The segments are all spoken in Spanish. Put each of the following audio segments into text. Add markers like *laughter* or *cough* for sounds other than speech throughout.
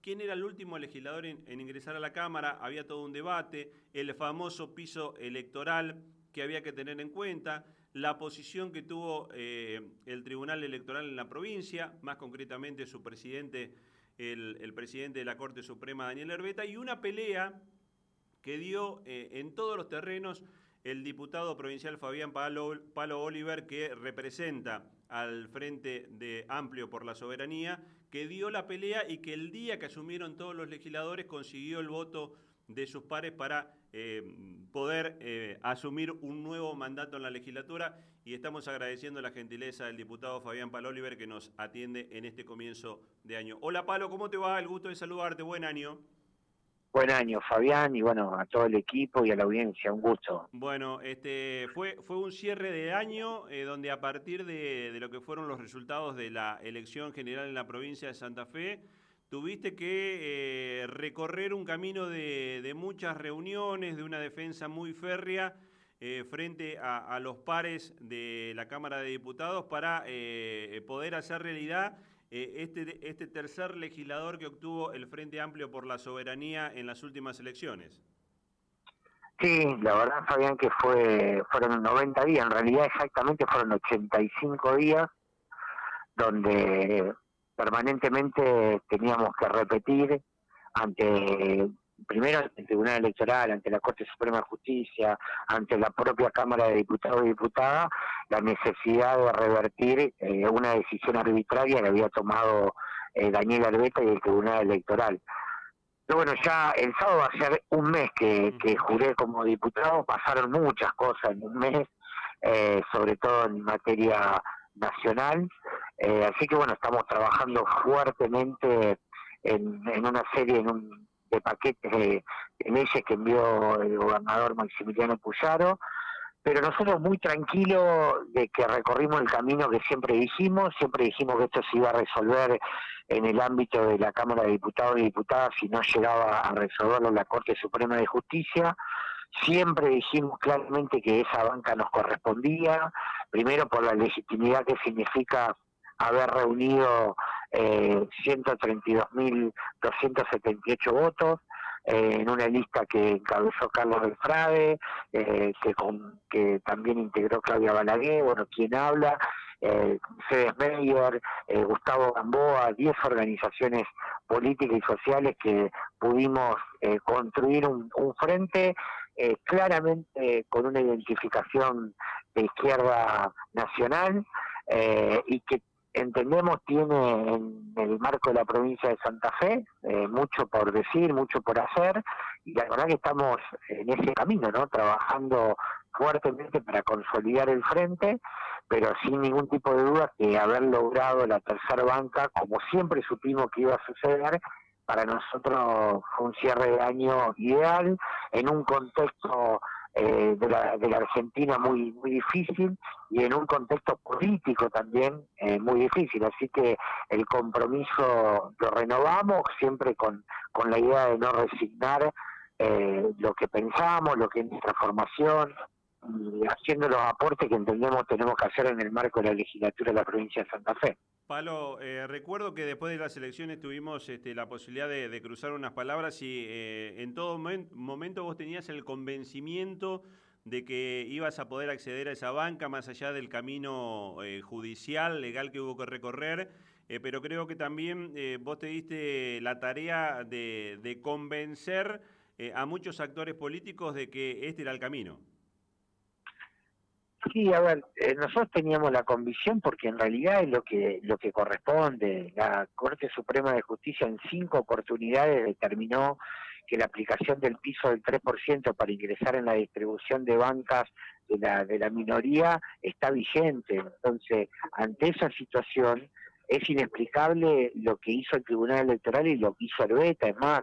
quién era el último legislador en, ingresar a la Cámara, había todo un debate, el famoso piso electoral que había que tener en cuenta, la posición que tuvo eh, el Tribunal Electoral en la provincia, más concretamente su presidente, el, presidente de la Corte Suprema, Daniel Herbeta, y una pelea que dio eh, en todos los terrenos el diputado provincial Fabián Palo, Palo Oliver, que representa al Frente de Amplio por la Soberanía, que dio la pelea y que el día que asumieron todos los legisladores consiguió el voto de sus pares para eh, poder eh, asumir un nuevo mandato en la legislatura y estamos agradeciendo la gentileza del diputado Fabián Oliver que nos atiende en este comienzo de año. Hola Palo, ¿cómo te va? El gusto de saludarte, buen año. Buen año, Fabián, y bueno, a todo el equipo y a la audiencia, un gusto. Bueno, este fue, fue un cierre de año eh, donde a partir de, lo que fueron los resultados de la elección general en la provincia de Santa Fe, tuviste que eh, recorrer un camino de, muchas reuniones, de una defensa muy férrea eh, frente a, a, los pares de la Cámara de Diputados para poder hacer realidad eh, este, este tercer legislador que obtuvo el Frente Amplio por la Soberanía en las últimas elecciones. Sí, la verdad, Fabián, que fue fueron 90 días, en realidad exactamente fueron 85 días, donde permanentemente teníamos que repetir ante primero ante el Tribunal Electoral, ante la Corte Suprema de Justicia, ante la propia Cámara de Diputados y Diputadas, la necesidad de revertir eh, una decisión arbitraria que había tomado eh, Daniel Arbeta y el Tribunal Electoral. Pero bueno, ya el sábado va a ser un mes que, que juré como diputado, pasaron muchas cosas en un mes, eh, sobre todo en materia nacional, así que bueno, estamos trabajando fuertemente en, en una serie, en un de paquetes de, leyes que envió el gobernador Maximiliano Puyaro, pero nosotros muy tranquilos de que recorrimos el camino que siempre dijimos, siempre dijimos que esto se iba a resolver en el ámbito de la Cámara de Diputados y Diputadas si no llegaba a resolverlo la Corte Suprema de Justicia. Siempre dijimos claramente que esa banca nos correspondía, primero por la legitimidad que significa haber reunido eh, 132.278 votos eh, en una lista que encabezó Carlos Belfrade, eh, que, con, que también integró Claudia Balaguer, bueno, quien habla, eh, Cedes Meyer, eh, Gustavo Gamboa, 10 organizaciones políticas y sociales que pudimos eh, construir un, un frente claramente con una identificación de izquierda nacional y que entendemos tiene en el marco de la provincia de Santa Fe eh, mucho por decir, mucho por hacer y la verdad que estamos en ese camino, ¿no? Trabajando fuertemente para consolidar el frente, pero sin ningún tipo de duda que haber logrado la tercera banca, como siempre supimos que iba a suceder, para nosotros fue un cierre de año ideal en un contexto eh, de, la, de la Argentina muy muy difícil y en un contexto político también eh, muy difícil. Así que el compromiso lo renovamos siempre con, con la idea de no resignar eh, lo que pensamos, lo que es nuestra formación, y haciendo los aportes que entendemos tenemos que hacer en el marco de la legislatura de la provincia de Santa Fe. Palo, eh, recuerdo que después de las elecciones tuvimos este, la posibilidad de, cruzar unas palabras y eh, en todo momento vos tenías el convencimiento de que ibas a poder acceder a esa banca más allá del camino eh, judicial, legal que hubo que recorrer, pero creo que también vos te diste la tarea de convencer a muchos actores políticos de que este era el camino. Sí, a ver, eh, nosotros teníamos la convicción porque en realidad es lo que lo que corresponde. La Corte Suprema de Justicia en cinco oportunidades determinó que la aplicación del piso del 3% para ingresar en la distribución de bancas de la, de la minoría está vigente. Entonces, ante esa situación es inexplicable lo que hizo el Tribunal Electoral y lo que hizo Arbeta. Es más,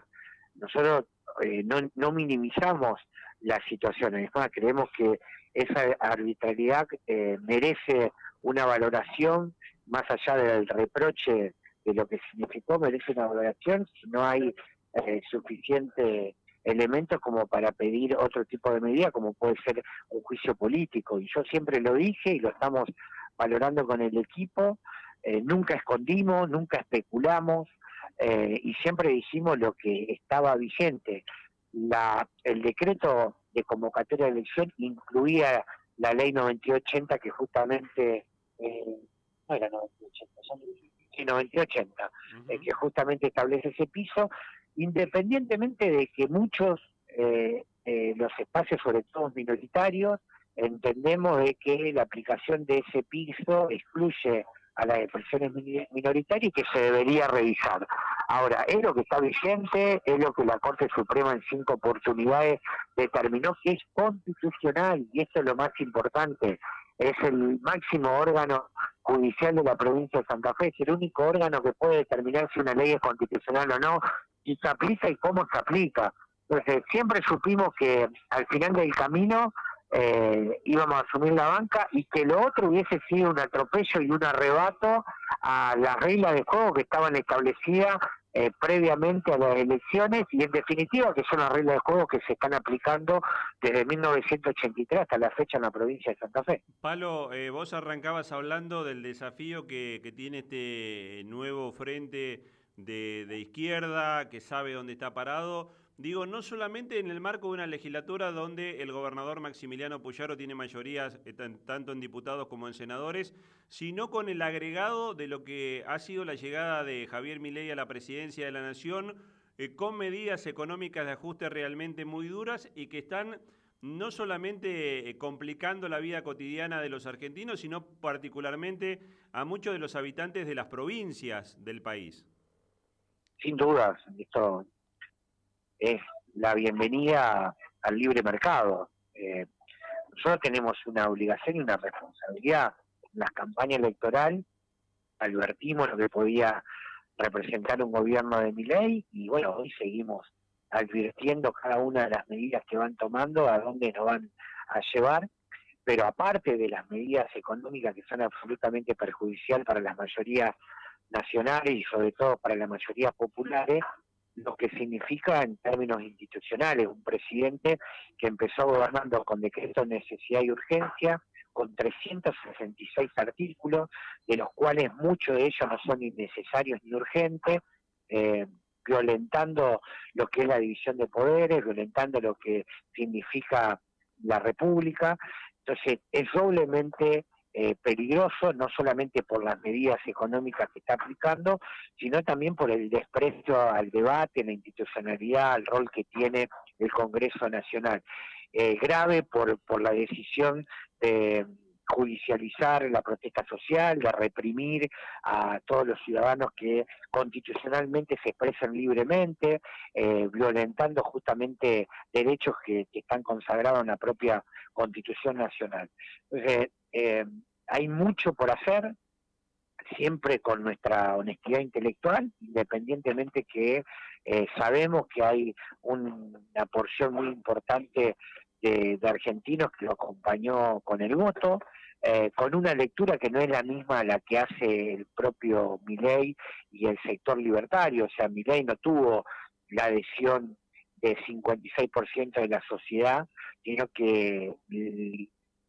nosotros eh, no, no minimizamos la situación, es más, creemos que esa arbitrariedad eh, merece una valoración más allá del reproche de lo que significó, merece una valoración si no hay eh, suficiente elementos como para pedir otro tipo de medida, como puede ser un juicio político. Y yo siempre lo dije y lo estamos valorando con el equipo, eh, nunca escondimos, nunca especulamos, eh, y siempre dijimos lo que estaba vigente. La, el decreto de convocatoria de elección incluía la ley 9880 que justamente, eh, no era 9880, eh, que justamente establece ese piso, independientemente de que muchos, eh, los espacios, sobre todo minoritarios, entendemos de que la aplicación de ese piso excluye a las expresiones minoritarias y que se debería revisar. Ahora, es lo que está vigente, es lo que la Corte Suprema en cinco oportunidades determinó que es constitucional y esto es lo más importante. Es el máximo órgano judicial de la provincia de Santa Fe, es el único órgano que puede determinar si una ley es constitucional o no, y se aplica y cómo se aplica. Entonces, siempre supimos que al final del camino eh, íbamos a asumir la banca y que lo otro hubiese sido un atropello y un arrebato a las reglas de juego que estaban establecidas eh, previamente a las elecciones y en definitiva que son las reglas de juego que se están aplicando desde 1983 hasta la fecha en la provincia de Santa Fe. Palo, eh, vos arrancabas hablando del desafío que, tiene este nuevo frente de izquierda, que sabe dónde está parado. Digo, no solamente en el marco de una legislatura donde el gobernador Maximiliano Puyaro tiene mayorías eh, tanto en diputados como en senadores, sino con el agregado de lo que ha sido la llegada de Javier Milei a la presidencia de la Nación, eh, con medidas económicas de ajuste realmente muy duras y que están no solamente eh, complicando la vida cotidiana de los argentinos, sino particularmente a muchos de los habitantes de las provincias del país. Sin dudas, esto es la bienvenida al libre mercado. Eh, nosotros tenemos una obligación y una responsabilidad. En las campañas electorales advertimos lo que podía representar un gobierno de mi ley y bueno, hoy seguimos advirtiendo cada una de las medidas que van tomando, a dónde nos van a llevar, pero aparte de las medidas económicas que son absolutamente perjudiciales para las mayorías nacionales y sobre todo para las mayorías populares, lo que significa en términos institucionales un presidente que empezó gobernando con decreto de necesidad y urgencia, con 366 artículos, de los cuales muchos de ellos no son innecesarios ni urgentes, eh, violentando lo que es la división de poderes, violentando lo que significa la república. Entonces, es doblemente eh, peligroso, no solamente por las medidas económicas que está aplicando, sino también por el desprecio al debate, la institucionalidad, al rol que tiene el Congreso Nacional. Eh, grave por, por la decisión de judicializar la protesta social, de reprimir a todos los ciudadanos que constitucionalmente se expresan libremente, eh, violentando justamente derechos que, están consagrados en la propia Constitución Nacional. Entonces, eh, hay mucho por hacer, siempre con nuestra honestidad intelectual, independientemente que eh, sabemos que hay una porción muy importante de, argentinos que lo acompañó con el voto, eh, con una lectura que no es la misma a la que hace el propio Milei y el sector libertario, o sea, Milei no tuvo la adhesión del 56% de la sociedad, sino que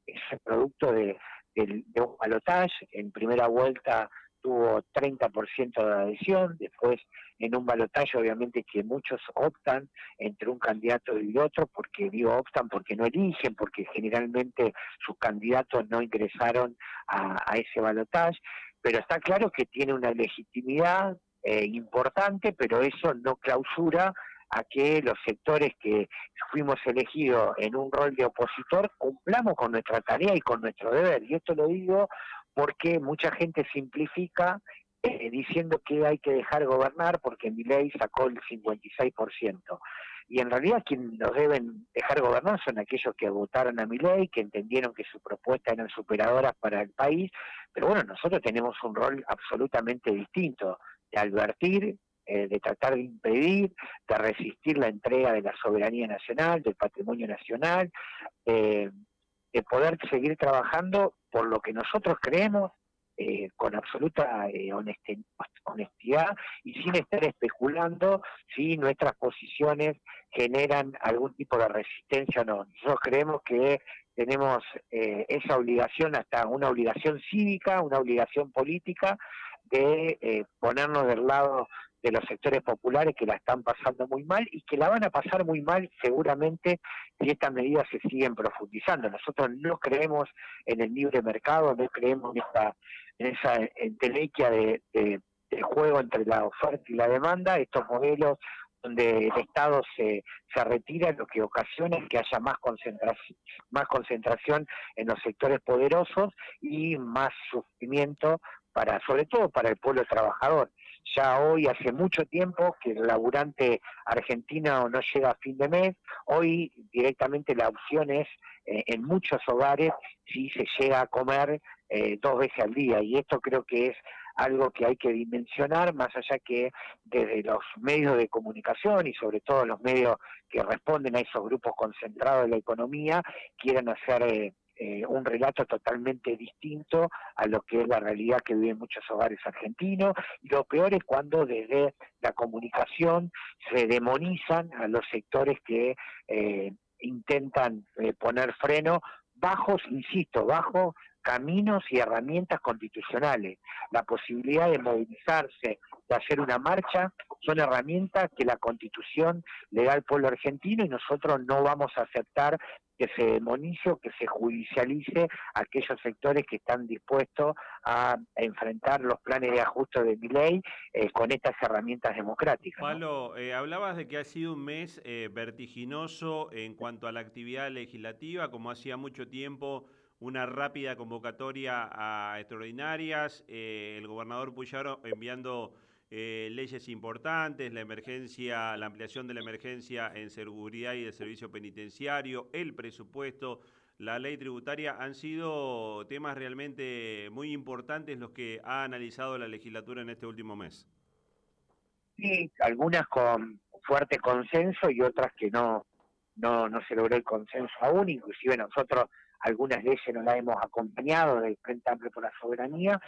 es producto de, un balotaje. En primera vuelta tuvo 30% de adhesión, después en un balotaje obviamente que muchos optan entre un candidato y otro, porque digo optan porque no eligen, porque generalmente sus candidatos no ingresaron a, ese balotaje, pero está claro que tiene una legitimidad eh, importante, pero eso no clausura a que los sectores que fuimos elegidos en un rol de opositor cumplamos con nuestra tarea y con nuestro deber. Y esto lo digo porque mucha gente simplifica eh, diciendo que hay que dejar gobernar porque mi ley sacó el 56%. Y en realidad quienes nos deben dejar gobernar son aquellos que votaron a mi ley, que entendieron que su propuesta eran superadoras para el país, pero bueno, nosotros tenemos un rol absolutamente distinto, de advertir, eh, de tratar de impedir, de resistir la entrega de la soberanía nacional, del patrimonio nacional, eh, de poder seguir trabajando por lo que nosotros creemos eh, con absoluta honestidad y sin estar especulando si nuestras posiciones generan algún tipo de resistencia o no. Nosotros creemos que tenemos esa obligación, hasta una obligación cívica, una obligación política, de ponernos del lado de los sectores populares que la están pasando muy mal y que la van a pasar muy mal seguramente si estas medidas se siguen profundizando. Nosotros no creemos en el libre mercado, no creemos en esta en esa entelequia de, de, juego entre la oferta y la demanda, estos modelos donde el Estado se, se retira, lo que ocasiona es que haya más concentración, más concentración en los sectores poderosos y más sufrimiento para, sobre todo para el pueblo trabajador. Ya hoy hace mucho tiempo que el laburante argentino no llega a fin de mes, hoy directamente la opción es eh, en muchos hogares si se llega a comer eh, dos veces al día y esto creo que es algo que hay que dimensionar, más allá que desde los medios de comunicación y sobre todo los medios que responden a esos grupos concentrados de la economía, quieran hacer eh, eh, un relato totalmente distinto a lo que es la realidad que viven muchos hogares argentinos. Y lo peor es cuando desde la comunicación se demonizan a los sectores que eh, intentan poner freno bajos, insisto, bajo caminos y herramientas constitucionales. La posibilidad de movilizarse, de hacer una marcha, son herramientas que la constitución le da al pueblo argentino y nosotros no vamos a aceptar que se demonice o que se judicialice aquellos sectores que están dispuestos a enfrentar los planes de ajuste de mi ley eh, con estas herramientas democráticas. Pablo, eh, hablabas de que ha sido un mes eh, vertiginoso en cuanto a la actividad legislativa, como hacía mucho tiempo una rápida convocatoria a extraordinarias, eh, el gobernador Puyaro enviando eh, leyes importantes, la emergencia, la ampliación de la emergencia en seguridad y de servicio penitenciario, el presupuesto, la ley tributaria, han sido temas realmente muy importantes los que ha analizado la legislatura en este último mes. Sí, algunas con fuerte consenso y otras que no, no, no se logró el consenso aún, inclusive nosotros algunas leyes no las hemos acompañado del Frente Amplio por la Soberanía,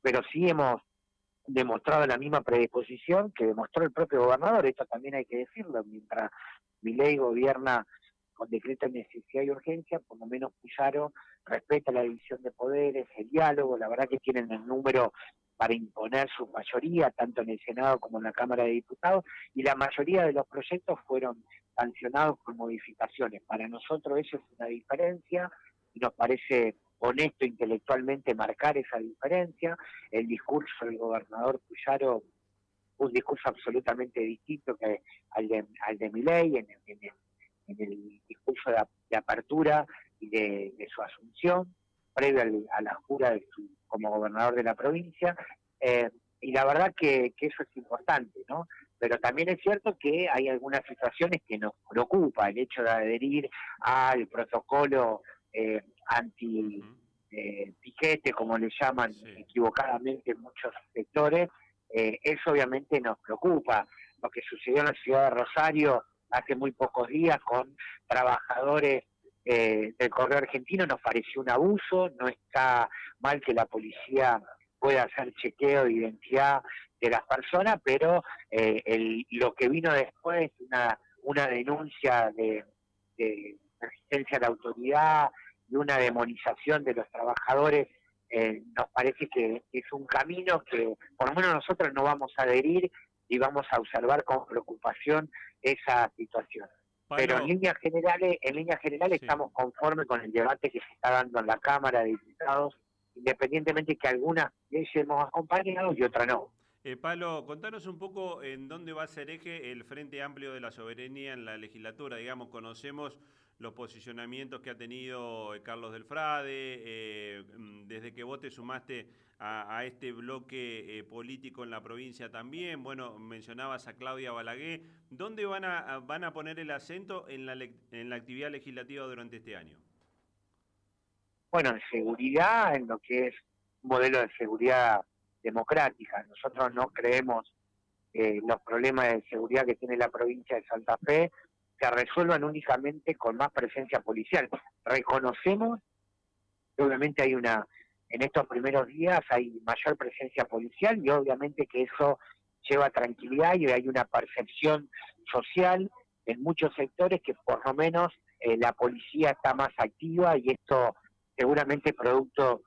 pero sí hemos demostrado la misma predisposición que demostró el propio gobernador, esto también hay que decirlo, mientras mi ley gobierna con decreto de necesidad y urgencia, por lo menos Puyaro respeta la división de poderes, el diálogo, la verdad que tienen el número para imponer su mayoría, tanto en el Senado como en la Cámara de Diputados, y la mayoría de los proyectos fueron sancionados con modificaciones. Para nosotros eso es una diferencia, y nos parece honesto intelectualmente marcar esa diferencia. El discurso del gobernador Puyaro un discurso absolutamente distinto que al de, al de Miley en, el, discurso de, apertura y de, su asunción, previo a la jura de su, como gobernador de la provincia. Eh, y la verdad que, que, eso es importante, ¿no? Pero también es cierto que hay algunas situaciones que nos preocupa, el hecho de adherir al protocolo eh, anti eh, piquete, como le llaman equivocadamente muchos sectores, eh, eso obviamente nos preocupa. Lo que sucedió en la ciudad de Rosario hace muy pocos días con trabajadores eh, del correo argentino nos pareció un abuso, no está mal que la policía pueda hacer chequeo de identidad de las personas, pero el, lo que vino después, una, una denuncia de, de resistencia a la autoridad, y una demonización de los trabajadores, eh, nos parece que es un camino que por lo menos nosotros no vamos a adherir y vamos a observar con preocupación esa situación. Pero en líneas generales, en líneas generales estamos conformes con el debate que se está dando en la Cámara de Diputados, independientemente que algunas leyes hemos acompañado y otras no. Eh, Palo, contanos un poco en dónde va a ser eje el Frente Amplio de la Soberanía en la legislatura. Digamos, conocemos los posicionamientos que ha tenido eh, Carlos Delfrade, eh, mm, desde que vos te sumaste a, este bloque eh, político en la provincia también. Bueno, mencionabas a Claudia Balaguer. ¿Dónde van a, van a poner el acento en la, en la actividad legislativa durante este año? Bueno, en seguridad, en lo que es modelo de seguridad democrática. Nosotros no creemos que los problemas de seguridad que tiene la provincia de Santa Fe se resuelvan únicamente con más presencia policial. Reconocemos que obviamente hay una, en estos primeros días hay mayor presencia policial y obviamente que eso lleva tranquilidad y hay una percepción social en muchos sectores que por lo menos eh, la policía está más activa y esto seguramente producto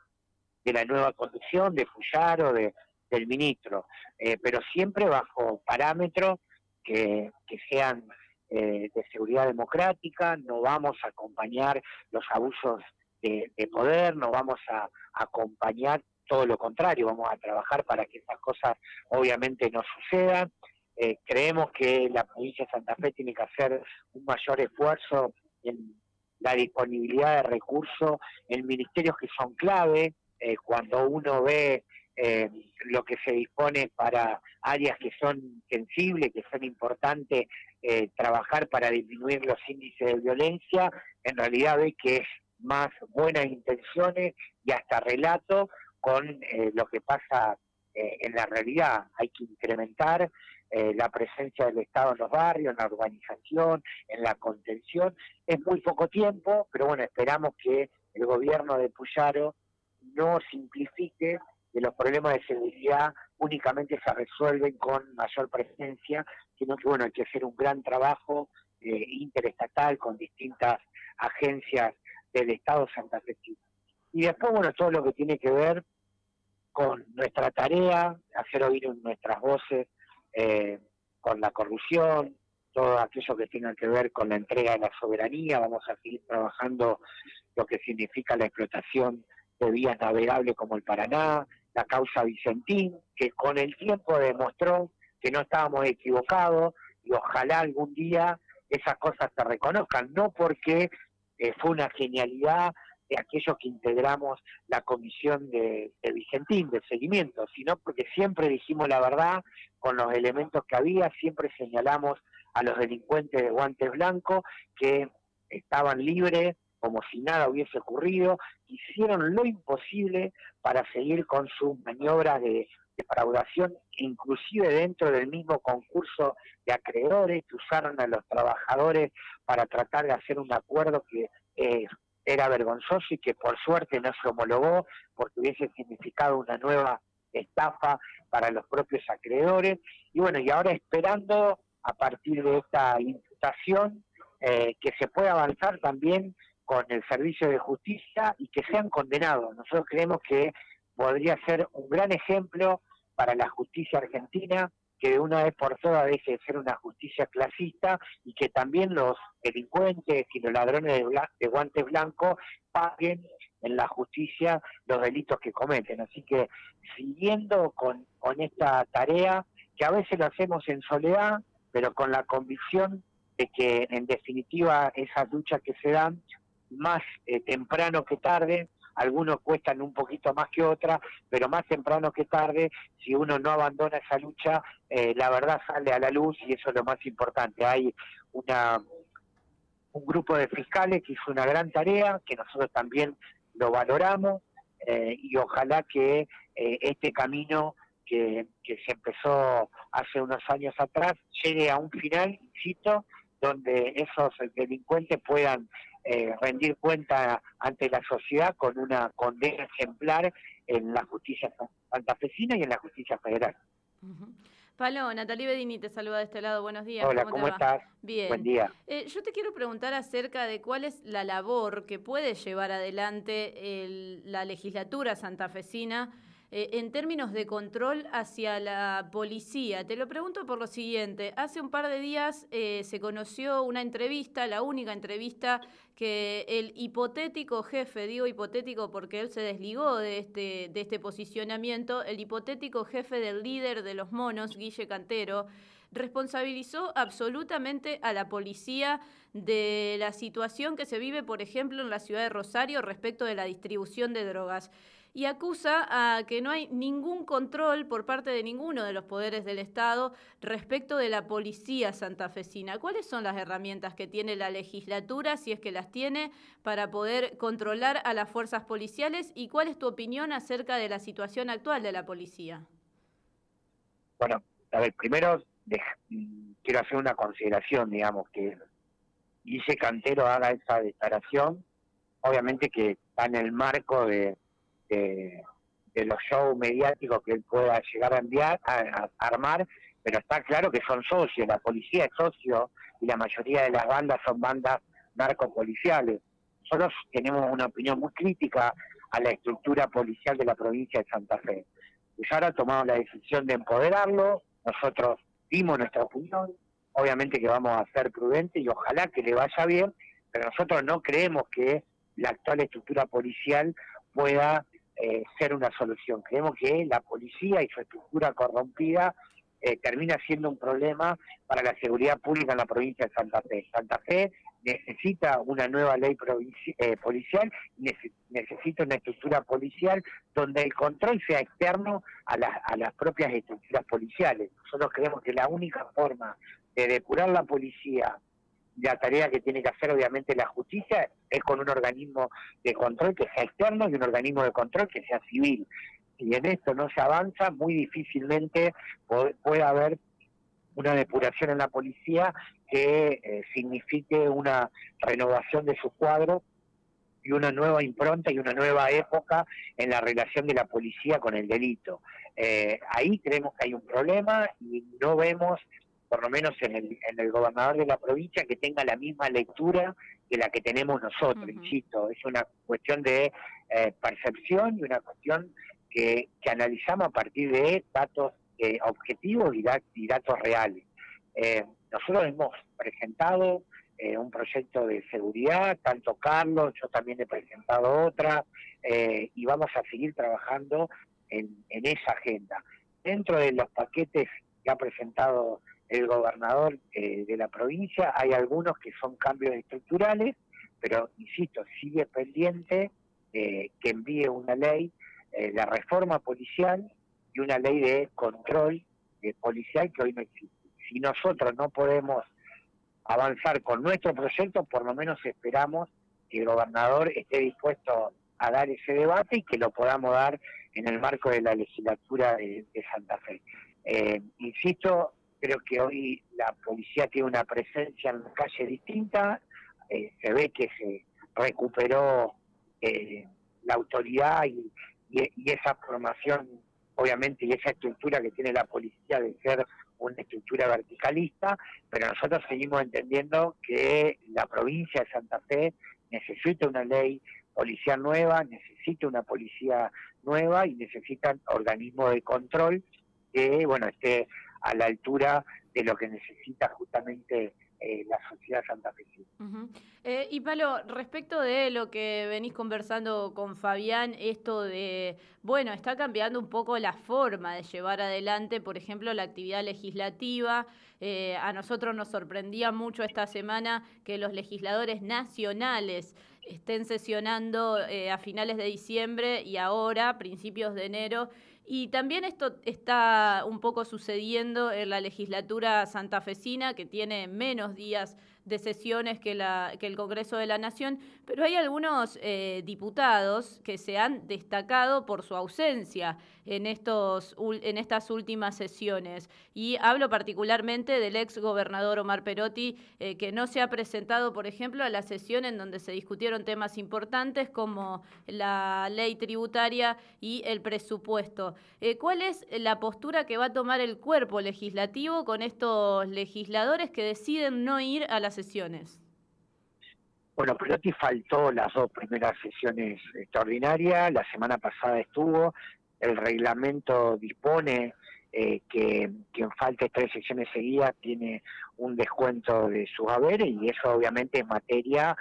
de la nueva conducción de Fuyaro, de, del ministro, eh, pero siempre bajo parámetros que, sean eh, de seguridad democrática, no vamos a acompañar los abusos de, poder, no vamos a, acompañar todo lo contrario, vamos a trabajar para que esas cosas obviamente no sucedan. Eh, creemos que la provincia de Santa Fe tiene que hacer un mayor esfuerzo en la disponibilidad de recursos en ministerios que son clave, eh, cuando uno ve eh, lo que se dispone para áreas que son sensibles, que son importantes eh, trabajar para disminuir los índices de violencia, en realidad ve que es más buenas intenciones y hasta relato con lo que pasa en la realidad. Hay que incrementar la presencia del Estado en los barrios, en la urbanización, en la contención. Es muy poco tiempo, pero bueno, esperamos que el gobierno de Puyaro no simplifique que los problemas de seguridad únicamente se resuelven con mayor presencia, sino que bueno, hay que hacer un gran trabajo eh, interestatal con distintas agencias del Estado Santa Fe. Y después, bueno, todo lo que tiene que ver con nuestra tarea, hacer oír nuestras voces eh, con la corrupción, todo aquello que tenga que ver con la entrega de la soberanía, vamos a seguir trabajando lo que significa la explotación de vías navegables como el Paraná, la causa Vicentín, que con el tiempo demostró que no estábamos equivocados y ojalá algún día esas cosas se reconozcan, no porque eh, fue una genialidad de aquellos que integramos la comisión de, de, Vicentín, de seguimiento, sino porque siempre dijimos la verdad con los elementos que había, siempre señalamos a los delincuentes de guantes blancos que estaban libres como si nada hubiese ocurrido, hicieron lo imposible para seguir con sus maniobras de defraudación, inclusive dentro del mismo concurso de acreedores, que usaron a los trabajadores para tratar de hacer un acuerdo que eh, era vergonzoso y que por suerte no se homologó porque hubiese significado una nueva estafa para los propios acreedores. Y bueno, y ahora esperando a partir de esta imputación eh, que se pueda avanzar también con el servicio de justicia y que sean condenados. Nosotros creemos que podría ser un gran ejemplo para la justicia argentina, que de una vez por todas deje de ser una justicia clasista y que también los delincuentes y los ladrones de, guantes blancos paguen en la justicia los delitos que cometen. Así que siguiendo con, con esta tarea, que a veces lo hacemos en soledad, pero con la convicción de que en definitiva esas luchas que se dan más eh, temprano que tarde, algunos cuestan un poquito más que otras, pero más temprano que tarde, si uno no abandona esa lucha, eh, la verdad sale a la luz y eso es lo más importante. Hay una un grupo de fiscales que hizo una gran tarea, que nosotros también lo valoramos, eh, y ojalá que este camino que, que se empezó hace unos años atrás llegue a un final, insisto, donde esos delincuentes puedan eh, rendir cuenta ante la sociedad con una condena ejemplar en la justicia santafesina y en la justicia federal. Palo, Natalie Bedini te saluda de este lado. Buenos días. Hola, ¿cómo, estás? Bien. Buen día. Eh, yo te quiero preguntar acerca de cuál es la labor que puede llevar adelante la legislatura santafesina eh, en términos de control hacia la policía. Te lo pregunto por lo siguiente. Hace un par de días eh, se conoció una entrevista, la única entrevista que el hipotético jefe, digo hipotético porque él se desligó de este, de este posicionamiento, el hipotético jefe del líder de los monos, Guille Cantero, responsabilizó absolutamente a la policía de la situación que se vive, por ejemplo, en la ciudad de Rosario respecto de la distribución de drogas y acusa a que no hay ningún control por parte de ninguno de los poderes del Estado respecto de la policía santafesina. ¿Cuáles son las herramientas que tiene la legislatura, si es que las tiene, para poder controlar a las fuerzas policiales y cuál es tu opinión acerca de la situación actual de la policía? Bueno, a ver, primero quiero hacer una consideración, digamos, que Guille Cantero haga esa declaración, obviamente que está en el marco de de, los shows mediáticos que él pueda llegar a enviar, a, armar, pero está claro que son socios, la policía es socio y la mayoría de las bandas son bandas narcopoliciales. Nosotros tenemos una opinión muy crítica a la estructura policial de la provincia de Santa Fe. Ahora tomado la decisión de empoderarlo, nosotros dimos nuestra opinión, obviamente que vamos a ser prudentes y ojalá que le vaya bien, pero nosotros no creemos que la actual estructura policial pueda eh, ser una solución. Creemos que la policía y su estructura corrompida eh, termina siendo un problema para la seguridad pública en la provincia de Santa Fe. Santa Fe necesita una nueva ley eh, policial, necesita una estructura policial donde el control sea externo a, a las propias estructuras policiales. Nosotros creemos que la única forma de depurar la policía la tarea que tiene que hacer obviamente la justicia es con un organismo de control que sea externo y un organismo de control que sea civil. Y en esto no se avanza, muy difícilmente puede, haber una depuración en la policía que eh, signifique una renovación de su cuadro y una nueva impronta y una nueva época en la relación de la policía con el delito. Eh, ahí creemos que hay un problema y no vemos por lo menos en el, en el gobernador de la provincia, que tenga la misma lectura que la que tenemos nosotros, insisto, es una cuestión de eh, percepción y una cuestión que, que, analizamos a partir de datos eh, objetivos y, datos reales. Eh, nosotros hemos presentado un proyecto de seguridad, tanto Carlos, yo también he presentado otra, y vamos a seguir trabajando en, en esa agenda. Dentro de los paquetes que ha presentado el gobernador eh, de la provincia. Hay algunos que son cambios estructurales, pero insisto, sigue pendiente eh, que envíe una ley, eh, la reforma policial y una ley de control policial que hoy no existe. Si nosotros no podemos avanzar con nuestro proyecto, por lo menos esperamos que el gobernador esté dispuesto a dar ese debate y que lo podamos dar en el marco de la legislatura de, de Santa Fe. insisto, Creo que hoy la policía tiene una presencia en la calle distinta, eh, se ve que se recuperó eh, la autoridad y, esa formación, obviamente, y esa estructura que tiene la policía de ser una estructura verticalista, pero nosotros seguimos entendiendo que la provincia de Santa Fe necesita una ley policial nueva, necesita una policía nueva y necesita organismos de control que, bueno, esté a la altura de lo que necesita justamente eh, la sociedad santafesina. eh, y Palo, respecto de lo que venís conversando con Fabián, esto de, bueno, está cambiando un poco la forma de llevar adelante, por ejemplo, la actividad legislativa. Eh, a nosotros nos sorprendía mucho esta semana que los legisladores nacionales estén sesionando a finales de diciembre y ahora, principios de enero, y también esto está un poco sucediendo en la legislatura santafesina, que tiene menos días de sesiones que, el Congreso de la Nación, pero hay algunos eh, diputados que se han destacado por su ausencia en, estos, en estas últimas sesiones. Y hablo particularmente del ex gobernador Omar Perotti, eh, que no se ha presentado, por ejemplo, a la sesión en donde se discutieron temas importantes como la ley tributaria y el presupuesto. Eh, ¿Cuál es la postura que va a tomar el cuerpo legislativo con estos legisladores que deciden no ir a las sesiones? Bueno, Perotti faltó las dos primeras sesiones extraordinarias, la semana pasada estuvo, el reglamento dispone eh, que quien falte tres sesiones seguidas tiene un descuento de sus haberes y eso obviamente es materia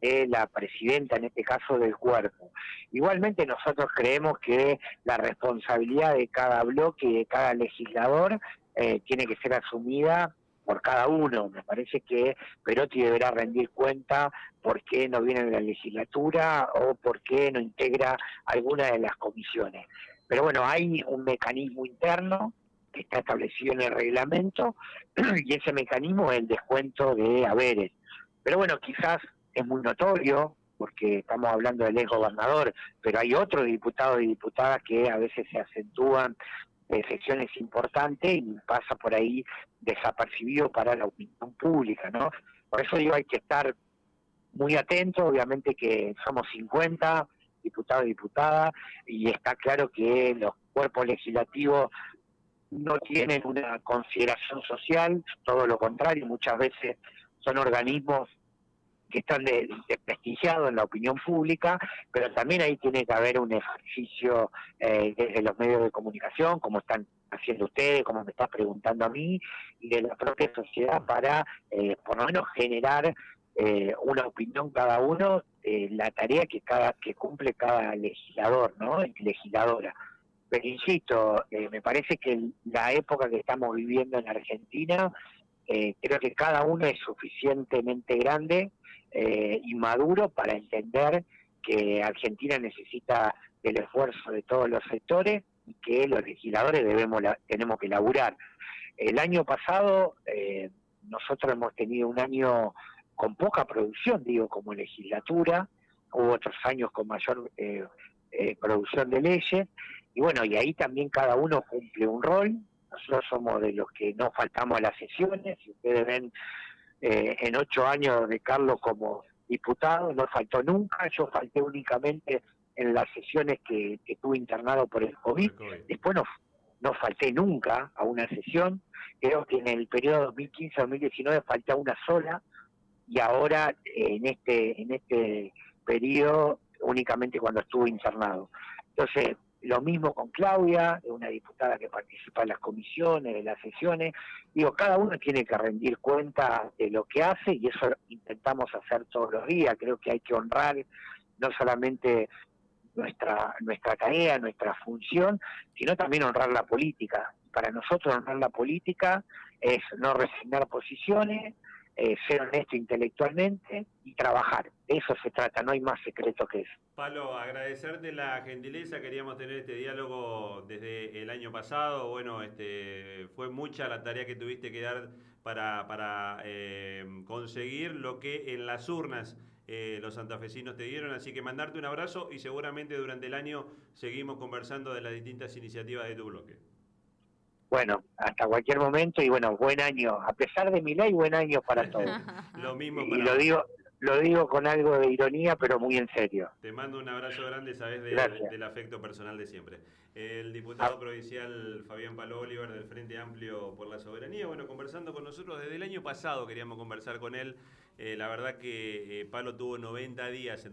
de la presidenta, en este caso del cuerpo. Igualmente nosotros creemos que la responsabilidad de cada bloque y de cada legislador eh, tiene que ser asumida por cada uno. Me parece que Perotti deberá rendir cuenta por qué no viene en la legislatura o por qué no integra alguna de las comisiones. Pero bueno, hay un mecanismo interno que está establecido en el reglamento *clears throat* y ese mecanismo es el descuento de haberes. Pero bueno, quizás es muy notorio porque estamos hablando del ex gobernador, pero hay otros diputados y diputadas que a veces se acentúan de secciones importantes y pasa por ahí desapercibido para la opinión pública, ¿no? Por eso digo, hay que estar muy atento, obviamente que somos 50 diputados y diputadas, y está claro que los cuerpos legislativos no tienen una consideración social, todo lo contrario, muchas veces son organismos que están desprestigiados en la opinión pública, pero también ahí tiene que haber un ejercicio eh, desde los medios de comunicación, como están haciendo ustedes, como me estás preguntando a mí, y de la propia sociedad para, eh, por lo menos, generar eh, una opinión cada uno de la tarea que cada que cumple cada legislador, ¿no? Legisladora. Pero insisto, eh, me parece que la época que estamos viviendo en Argentina, eh, creo que cada uno es suficientemente grande y maduro para entender que Argentina necesita del esfuerzo de todos los sectores y que los legisladores debemos tenemos que laburar. El año pasado nosotros hemos tenido un año con poca producción, digo, como legislatura, hubo otros años con mayor eh, eh, producción de leyes, y bueno, y ahí también cada uno cumple un rol, nosotros somos de los que no faltamos a las sesiones, si ustedes ven eh, en ocho años de Carlos como diputado, no faltó nunca, yo falté únicamente en las sesiones que, que tuve internado por el COVID, después no, no falté nunca a una sesión, creo que en el periodo 2015-2019 falté una sola, y ahora en este en este periodo únicamente cuando estuvo internado. Entonces, lo mismo con Claudia, una diputada que participa en las comisiones, de las sesiones. Digo, cada uno tiene que rendir cuenta de lo que hace y eso intentamos hacer todos los días. Creo que hay que honrar no solamente nuestra nuestra tarea, nuestra función, sino también honrar la política. Para nosotros honrar la política es no resignar posiciones, eh, ser honesto intelectualmente y trabajar. De eso se trata, no hay más secreto que eso. Palo, agradecerte la gentileza, queríamos tener este diálogo desde el año pasado, bueno, este, fue mucha la tarea que tuviste que dar para, para eh, conseguir lo que en las urnas eh, los santafesinos te dieron, así que mandarte un abrazo y seguramente durante el año seguimos conversando de las distintas iniciativas de tu bloque bueno, hasta cualquier momento y bueno, buen año, a pesar de mi ley, buen año para *laughs* todos. lo mismo Y lo digo lo digo con algo de ironía, pero muy en serio. Te mando un abrazo grande, sabes, del afecto personal de siempre. El diputado ah. provincial Fabián Palo Oliver del Frente Amplio por la Soberanía, bueno, conversando con nosotros desde el año pasado queríamos conversar con él. Eh, la verdad que eh, Palo tuvo 90 días entre